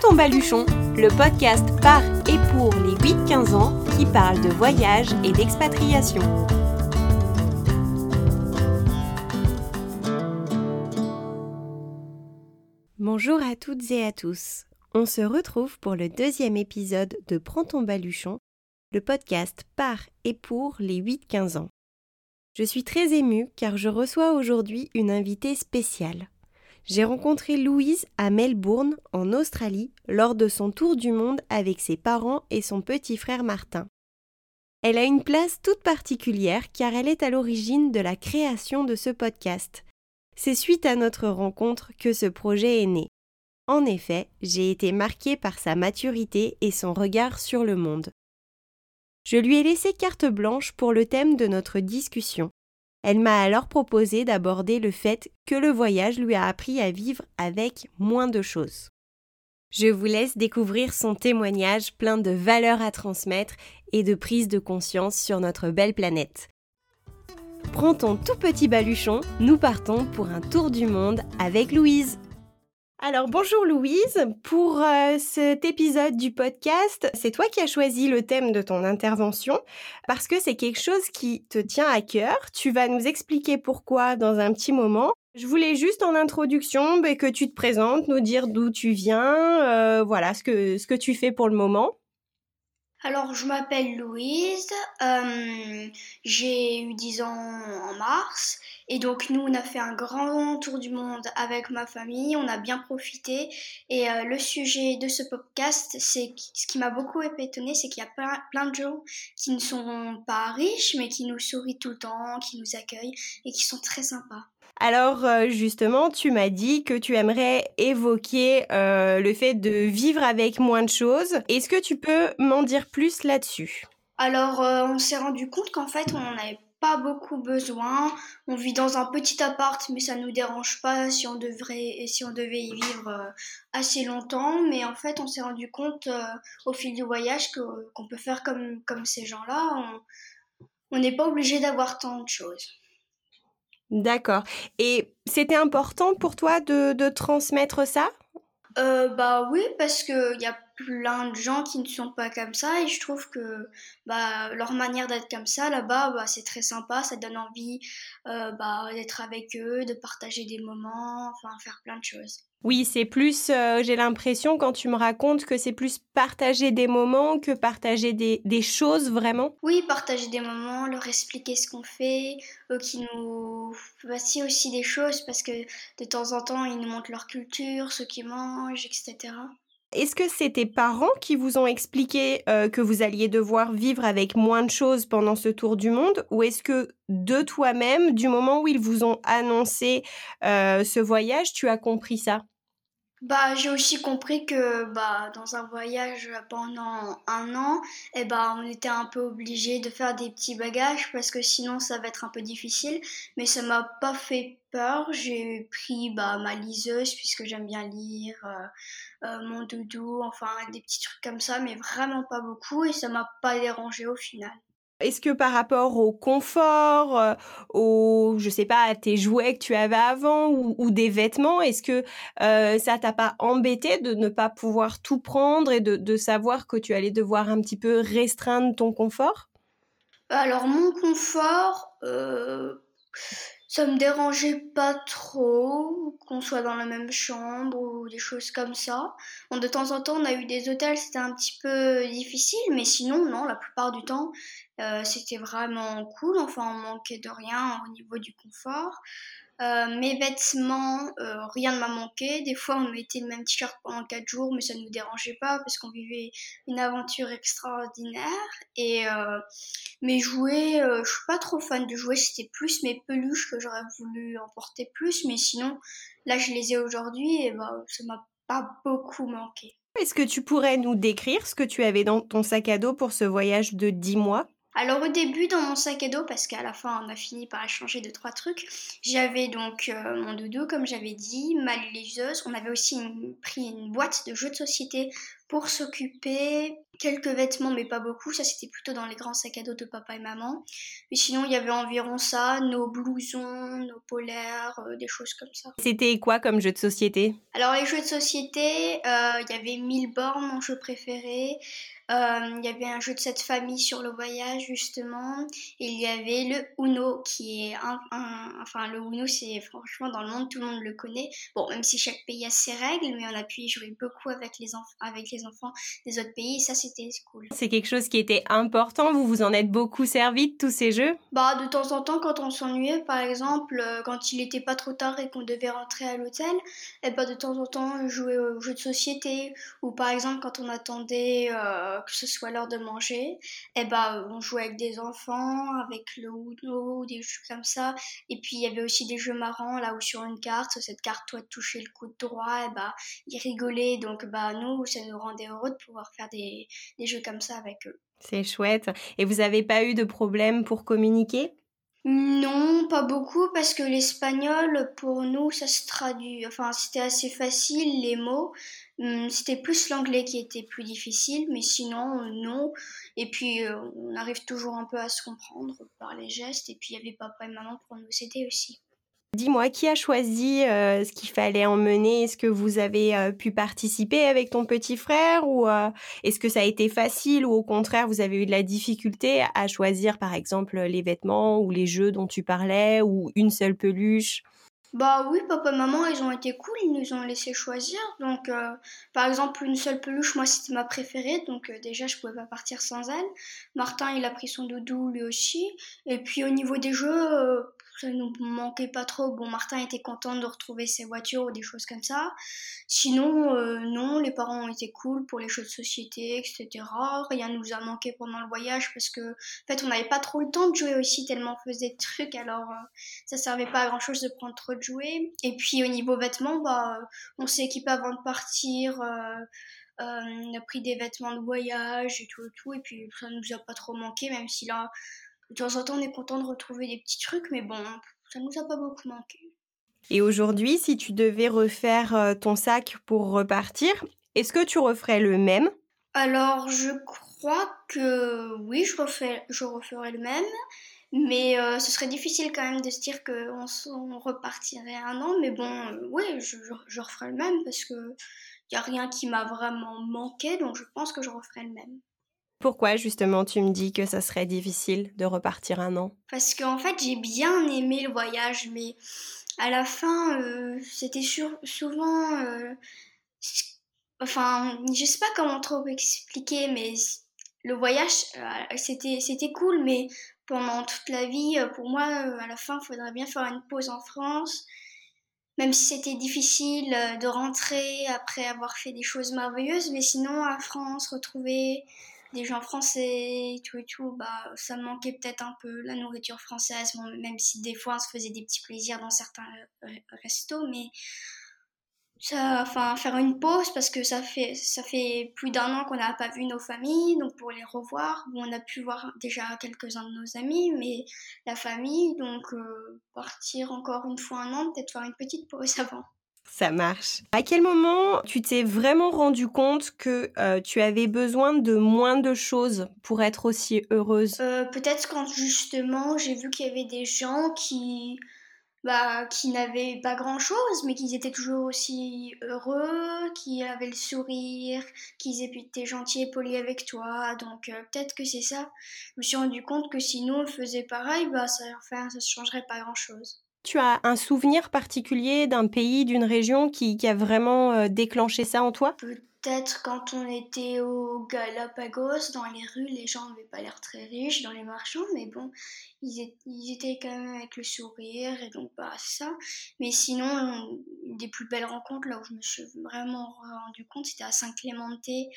ton baluchon, le podcast par et pour les 8-15 ans qui parle de voyage et d'expatriation. Bonjour à toutes et à tous. On se retrouve pour le deuxième épisode de Prends ton baluchon, le podcast par et pour les 8-15 ans. Je suis très émue car je reçois aujourd'hui une invitée spéciale j'ai rencontré Louise à Melbourne, en Australie, lors de son tour du monde avec ses parents et son petit frère Martin. Elle a une place toute particulière car elle est à l'origine de la création de ce podcast. C'est suite à notre rencontre que ce projet est né. En effet, j'ai été marquée par sa maturité et son regard sur le monde. Je lui ai laissé carte blanche pour le thème de notre discussion. Elle m'a alors proposé d'aborder le fait que le voyage lui a appris à vivre avec moins de choses. Je vous laisse découvrir son témoignage plein de valeurs à transmettre et de prise de conscience sur notre belle planète. Prends ton tout petit baluchon, nous partons pour un tour du monde avec Louise. Alors bonjour Louise, pour euh, cet épisode du podcast, c'est toi qui as choisi le thème de ton intervention parce que c'est quelque chose qui te tient à cœur. Tu vas nous expliquer pourquoi dans un petit moment. Je voulais juste en introduction bah, que tu te présentes, nous dire d'où tu viens, euh, voilà ce que, ce que tu fais pour le moment. Alors, je m'appelle Louise, euh, j'ai eu 10 ans en mars, et donc nous, on a fait un grand tour du monde avec ma famille, on a bien profité, et euh, le sujet de ce podcast, c'est ce qui m'a beaucoup étonné, c'est qu'il y a plein, plein de gens qui ne sont pas riches, mais qui nous sourient tout le temps, qui nous accueillent, et qui sont très sympas. Alors euh, justement, tu m'as dit que tu aimerais évoquer euh, le fait de vivre avec moins de choses. Est-ce que tu peux m'en dire plus là-dessus? Alors euh, on s'est rendu compte qu'en fait on n'en avait pas beaucoup besoin. On vit dans un petit appart, mais ça nous dérange pas si on devrait si on devait y vivre assez longtemps. Mais en fait, on s'est rendu compte au fil du voyage qu'on peut faire comme comme ces gens-là. On n'est pas obligé d'avoir tant de choses. D'accord. Et c'était important pour toi de, transmettre ça? Euh, Bah oui, parce qu'il y a plein de gens qui ne sont pas comme ça et je trouve que bah, leur manière d'être comme ça là-bas, bah, c'est très sympa, ça donne envie euh, bah, d'être avec eux, de partager des moments, enfin faire plein de choses. Oui, c'est plus, euh, j'ai l'impression quand tu me racontes que c'est plus partager des moments que partager des, des choses vraiment. Oui, partager des moments, leur expliquer ce qu'on fait, eux qui nous voici aussi des choses parce que de temps en temps ils nous montrent leur culture, ce qu'ils mangent, etc. Est-ce que c'est tes parents qui vous ont expliqué euh, que vous alliez devoir vivre avec moins de choses pendant ce tour du monde? Ou est-ce que de toi-même, du moment où ils vous ont annoncé euh, ce voyage, tu as compris ça? Bah, j'ai aussi compris que bah, dans un voyage pendant un an, eh bah, on était un peu obligé de faire des petits bagages parce que sinon ça va être un peu difficile. Mais ça m'a pas fait peur. J'ai pris bah, ma liseuse puisque j'aime bien lire, euh, euh, mon doudou, enfin des petits trucs comme ça, mais vraiment pas beaucoup et ça m'a pas dérangé au final. Est-ce que par rapport au confort, euh, au, je sais pas, à tes jouets que tu avais avant ou, des vêtements, est-ce que euh, ça t'a pas embêté de ne pas pouvoir tout prendre et de, savoir que tu allais devoir un petit peu restreindre ton confort? Alors mon confort, euh, ça me dérangeait pas trop qu'on soit dans la même chambre ou des choses comme ça. de temps en temps, on a eu des hôtels, c'était un petit peu difficile, mais sinon, non, la plupart du temps, euh, c'était vraiment cool. Enfin, on manquait de rien au niveau du confort. Euh, mes vêtements, euh, rien ne m'a manqué. Des fois, on mettait le même t-shirt pendant 4 jours, mais ça ne nous dérangeait pas parce qu'on vivait une aventure extraordinaire. Et mes jouets, je suis pas trop fan de jouets, c'était plus mes peluches que j'aurais voulu emporter plus, mais sinon, là, je les ai aujourd'hui et bah, ça m'a pas beaucoup manqué. Est-ce que tu pourrais nous décrire ce que tu avais dans ton sac à dos pour ce voyage de 10 mois? Alors au début dans mon sac à dos, parce qu'à la fin on a fini par échanger deux trois trucs, j'avais donc euh, mon doudou comme j'avais dit, ma liseuse, on avait aussi pris une boîte de jeux de société pour s'occuper. Quelques vêtements, mais pas beaucoup. Ça, c'était plutôt dans les grands sacs à dos de papa et maman. Mais sinon, il y avait environ ça, nos blousons, nos polaires, euh, des choses comme ça. C'était quoi comme jeu de société? Alors, les jeux de société, euh, il y avait mille bornes, mon jeu préféré. Euh, il y avait un jeu de cette famille sur le voyage justement. Et il y avait le Uno qui est un, enfin le Uno c'est franchement dans le monde tout le monde le connaît. Bon même si chaque pays a ses règles, mais on a pu y jouer beaucoup avec les enfants avec les enfants des autres pays et ça c'était cool. C'est quelque chose qui était important. Vous vous en êtes beaucoup servi de tous ces jeux? Bah de temps en temps quand on s'ennuyait par exemple euh, quand il était pas trop tard et qu'on devait rentrer à l'hôtel, et eh bah de temps en temps jouer aux jeux de société ou par exemple quand on attendait euh, que ce soit l'heure de manger, et eh ben on jouait avec des enfants, avec le Uno, des jeux comme ça. Et puis il y avait aussi des jeux marrants là où sur une carte, cette carte toi toucher le coude droit, et eh bah ils rigolaient. Donc bah nous ça nous rendait heureux de pouvoir faire des, des jeux comme ça avec eux. C'est chouette. Et vous n'avez pas eu de problème pour communiquer? Non, pas beaucoup, parce que l'espagnol, pour nous, ça se traduit. Enfin, c'était assez facile, les mots. Hum, c'était plus l'anglais qui était plus difficile, mais sinon, non. Et puis, euh, on arrive toujours un peu à se comprendre par les gestes. Et puis, il y avait papa et maman pour nous aider aussi. Dis-moi, qui a choisi euh, ce qu'il fallait emmener? Est-ce que vous avez euh, pu participer avec ton petit frère ou euh, est-ce que ça a été facile ou au contraire vous avez eu de la difficulté à choisir par exemple les vêtements ou les jeux dont tu parlais ou une seule peluche? Bah oui, papa et maman, ils ont été cool, ils nous ont laissé choisir. Donc, par exemple, une seule peluche, moi, c'était ma préférée. Donc, déjà, je pouvais pas partir sans elle. Martin, il a pris son doudou lui aussi. Et puis, au niveau des jeux, ça nous manquait pas trop. Bon, Martin était content de retrouver ses voitures ou des choses comme ça. Sinon, euh, non, les parents ont été cool pour les choses de société, etc. Rien nous a manqué pendant le voyage parce que, en fait, on n'avait pas trop le temps de jouer aussi tellement on faisait des trucs. Alors, euh, ça servait pas à grand chose de prendre trop de jouets. Et puis, au niveau vêtements, bah, on s'est équipé avant de partir. Euh, on a pris des vêtements de voyage et tout et tout. Et puis, ça nous a pas trop manqué, même si là, de temps en temps, on est content de retrouver des petits trucs, mais bon, ça nous a pas beaucoup manqué. Et aujourd'hui, si tu devais refaire euh, ton sac pour repartir, est-ce que tu referais le même? Alors, je crois que oui, je, refais, je referais le même. Mais euh, ce serait difficile quand même de se dire qu'on on repartirait un an. Mais bon, euh, oui, je, je, referai le même parce que il n'y a rien qui m'a vraiment manqué. Donc je pense que je referai le même. Pourquoi justement tu me dis que ça serait difficile de repartir un an? Parce qu'en fait j'ai bien aimé le voyage, mais à la fin euh, c'était souvent... Euh, enfin, je sais pas comment trop expliquer, mais le voyage euh, c'était c'était cool, mais pendant toute la vie, pour moi, à la fin, il faudrait bien faire une pause en France. Même si c'était difficile de rentrer après avoir fait des choses merveilleuses, mais sinon à France, retrouver des gens français, tout et tout, bah, ça manquait peut-être un peu la nourriture française, même si des fois on se faisait des petits plaisirs dans certains restos, mais ça, enfin, faire une pause parce que ça fait, ça fait plus d'un an qu'on n'a pas vu nos familles, donc pour les revoir, on a pu voir déjà quelques-uns de nos amis, mais la famille, donc euh, partir encore une fois un an, peut-être faire une petite pause avant. Ça marche. À quel moment tu t'es vraiment rendu compte que euh, tu avais besoin de moins de choses pour être aussi heureuse? Euh, Peut-être quand justement j'ai vu qu'il y avait des gens qui, bah, qui n'avaient pas grand-chose, mais qui étaient toujours aussi heureux, qui avaient le sourire, qui étaient gentils et polis avec toi. Donc euh, peut-être que c'est ça. Je me suis rendu compte que si nous on faisait pareil, bah, ça ne changerait pas grand-chose. Tu as un souvenir particulier d'un pays, d'une région qui, a vraiment euh, déclenché ça en toi? Peut-être quand on était au Galapagos, dans les rues, les gens n'avaient pas l'air très riches dans les marchands, mais bon, ils, étaient quand même avec le sourire, et donc bah ça. Mais sinon, des plus belles rencontres, là où je me suis vraiment rendu compte, c'était à Saint-Clémenté,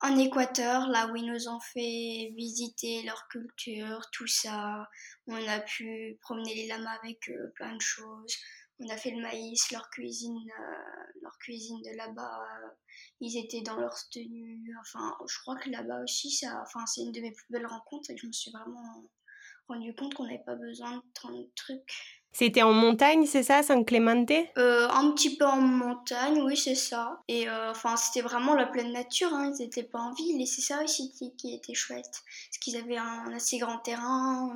en Équateur, là où ils nous ont fait visiter leur culture, tout ça. On a pu promener les lamas avec plein de choses. On a fait le maïs, leur cuisine, euh, leur cuisine de là-bas. ils étaient dans leur tenue. Enfin, je crois que là-bas aussi, ça, enfin, c'est une de mes plus belles rencontres et je me suis vraiment rendu compte qu'on n'avait pas besoin de tant de trucs. C'était en montagne, c'est ça, San Clemente euh, Un petit peu en montagne, oui, c'est ça. Et euh, enfin, c'était vraiment la pleine nature, hein. ils n'étaient pas en ville, et c'est ça aussi qui, était chouette. Parce qu'ils avaient un, assez grand terrain,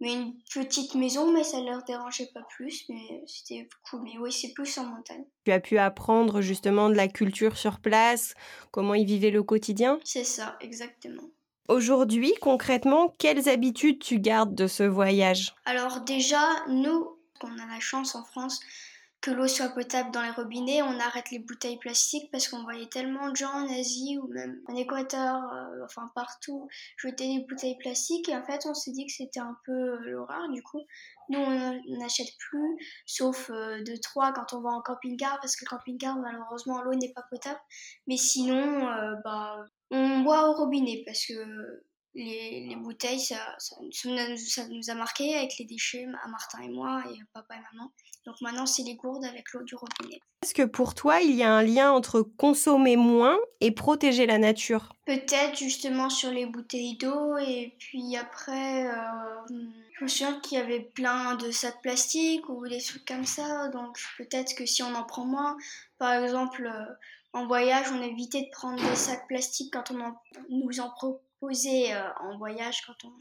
mais une petite maison, mais ça leur dérangeait pas plus, mais c'était cool. Mais oui, c'est plus en montagne. Tu as pu apprendre justement de la culture sur place, comment ils vivaient le quotidien? C'est ça, exactement. Aujourd'hui, concrètement, quelles habitudes tu gardes de ce voyage? Alors déjà, nous, on a la chance en France que l'eau soit potable dans les robinets, on arrête les bouteilles plastiques parce qu'on voyait tellement de gens en Asie ou même en Équateur, euh, enfin partout, jeter des bouteilles plastiques et en fait on s'est dit que c'était un peu euh, l'horreur du coup. Nous on n'achète plus, sauf euh, de trois quand on va en camping-car parce que le camping-car malheureusement l'eau n'est pas potable, mais sinon bah on boit au robinet parce que les, les bouteilles, ça, ça, ça, nous a marqué avec les déchets, à Martin et moi, et papa et maman. Donc maintenant, c'est les gourdes avec l'eau du robinet. Est-ce que pour toi, il y a un lien entre consommer moins et protéger la nature? Peut-être justement sur les bouteilles d'eau, et puis après, euh, je me souviens qu'il y avait plein de sacs plastiques ou des trucs comme ça, donc peut-être que si on en prend moins, par exemple, euh, en voyage, on évitait de prendre des sacs plastiques quand on en, nous en proposait euh, en voyage, quand on,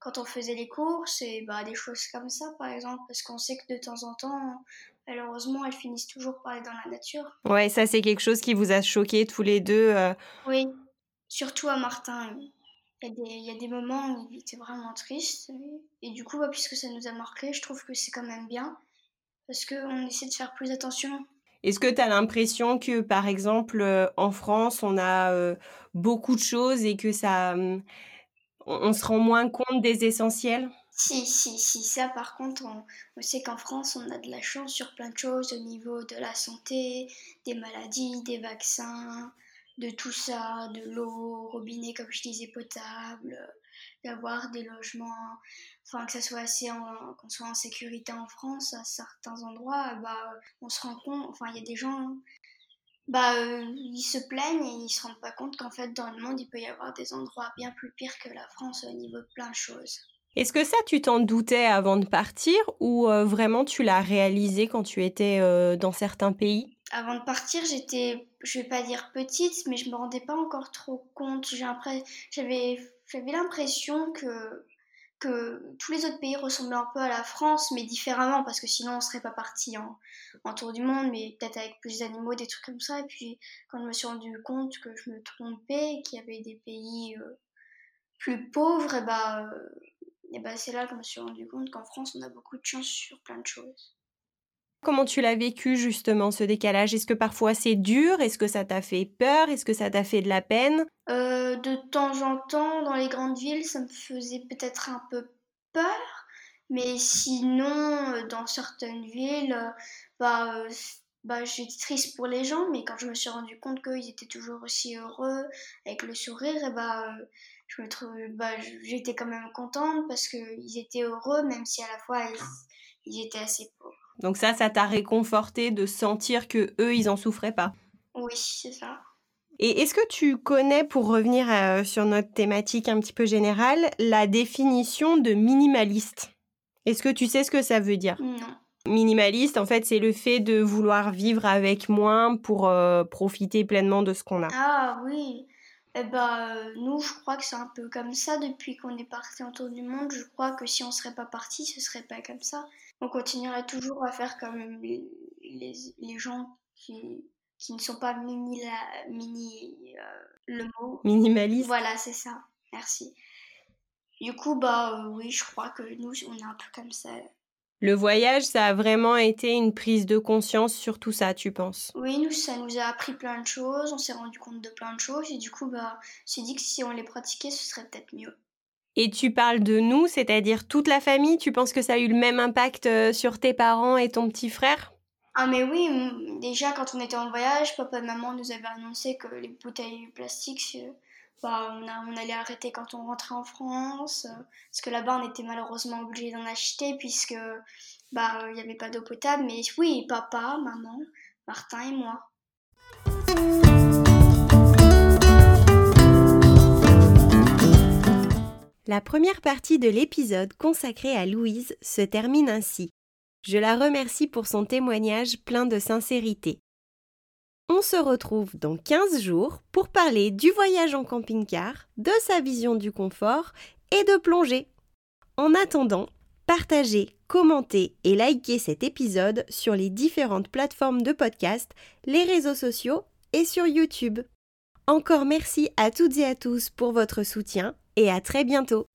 quand on faisait les courses, et bah, des choses comme ça, par exemple, parce qu'on sait que de temps en temps, malheureusement, elles finissent toujours par être dans la nature. Ouais, ça, c'est quelque chose qui vous a choqué tous les deux. Euh. Oui, surtout à Martin. Il y, a des, moments où il était vraiment triste. Et, du coup, bah, puisque ça nous a marqué, je trouve que c'est quand même bien. Parce qu'on essaie de faire plus attention est-ce que tu as l'impression que, par exemple, euh, en France, on a euh, beaucoup de choses et que ça, hum, on, se rend moins compte des essentiels? Si, si, si. Ça, par contre, on, sait qu'en France, on a de la chance sur plein de choses au niveau de la santé, des maladies, des vaccins, de tout ça, de l'eau, robinet, comme je disais, potable, d'avoir des logements, enfin que ça soit assez qu'on soit en sécurité en France à certains endroits, bah on se rend compte, enfin il y a des gens, bah euh, ils se plaignent et ils se rendent pas compte qu'en fait dans le monde il peut y avoir des endroits bien plus pires que la France au niveau de plein de choses. Est-ce que ça, tu t'en doutais avant de partir ou euh, vraiment tu l'as réalisé quand tu étais euh, dans certains pays? Avant de partir, j'étais, je vais pas dire petite, mais je me rendais pas encore trop compte. J'avais j'avais l'impression que, tous les autres pays ressemblaient un peu à la France, mais différemment, parce que sinon on serait pas parti en, tour du monde, mais peut-être avec plus d'animaux, des trucs comme ça. Et puis quand je me suis rendu compte que je me trompais, qu'il y avait des pays euh, plus pauvres, bah, bah c'est là que je me suis rendu compte qu'en France on a beaucoup de chance sur plein de choses. Comment tu l'as vécu justement ce décalage? Est-ce que parfois c'est dur? Est-ce que ça t'a fait peur? Est-ce que ça t'a fait de la peine? Euh, De temps en temps, dans les grandes villes, ça me faisait peut-être un peu peur. Mais sinon, euh, dans certaines villes, euh, bah, bah, j'étais triste pour les gens. Mais quand je me suis rendu compte qu'ils étaient toujours aussi heureux, avec le sourire, et bah, je me bah, j'étais quand même contente parce qu'ils étaient heureux, même si à la fois ils étaient assez pauvres. Donc ça, ça t'a réconforté de sentir que eux, ils en souffraient pas? Oui, c'est ça. Et est-ce que tu connais, pour revenir euh, sur notre thématique un petit peu générale, la définition de minimaliste? Est-ce que tu sais ce que ça veut dire? Non. Minimaliste, en fait, c'est le fait de vouloir vivre avec moins pour euh, profiter pleinement de ce qu'on a. Ah oui. Eh ben, euh, nous, je crois que c'est un peu comme ça depuis qu'on est parti en tour du monde. Je crois que si on serait pas parti, ce serait pas comme ça on continuerait toujours à faire comme les, les, gens qui, qui, ne sont pas mini, la, mini euh, le mot. Minimaliste. Voilà, c'est ça. Merci. Du coup, bah euh, oui, je crois que nous, on est un peu comme ça. Le voyage, ça a vraiment été une prise de conscience sur tout ça, tu penses? Oui, nous, ça nous a appris plein de choses, on s'est rendu compte de plein de choses, et du coup, bah, on s'est dit que si on les pratiquait, ce serait peut-être mieux. Et tu parles de nous, c'est-à-dire toute la famille. Tu penses que ça a eu le même impact euh, sur tes parents et ton petit frère? Ah mais oui, déjà quand on était en voyage, papa et maman nous avaient annoncé que les bouteilles plastiques, euh, bah, on, allait arrêter quand on rentrait en France, euh, parce que là-bas on était malheureusement obligé d'en acheter puisque bah il n'y avait pas d'eau potable. Mais oui, papa, maman, Martin et moi. La première partie de l'épisode consacré à Louise se termine ainsi. Je la remercie pour son témoignage plein de sincérité. On se retrouve dans 15 jours pour parler du voyage en camping-car, de sa vision du confort et de plongée. En attendant, partagez, commentez et likez cet épisode sur les différentes plateformes de podcast, les réseaux sociaux et sur YouTube. Encore merci à toutes et à tous pour votre soutien et à très bientôt.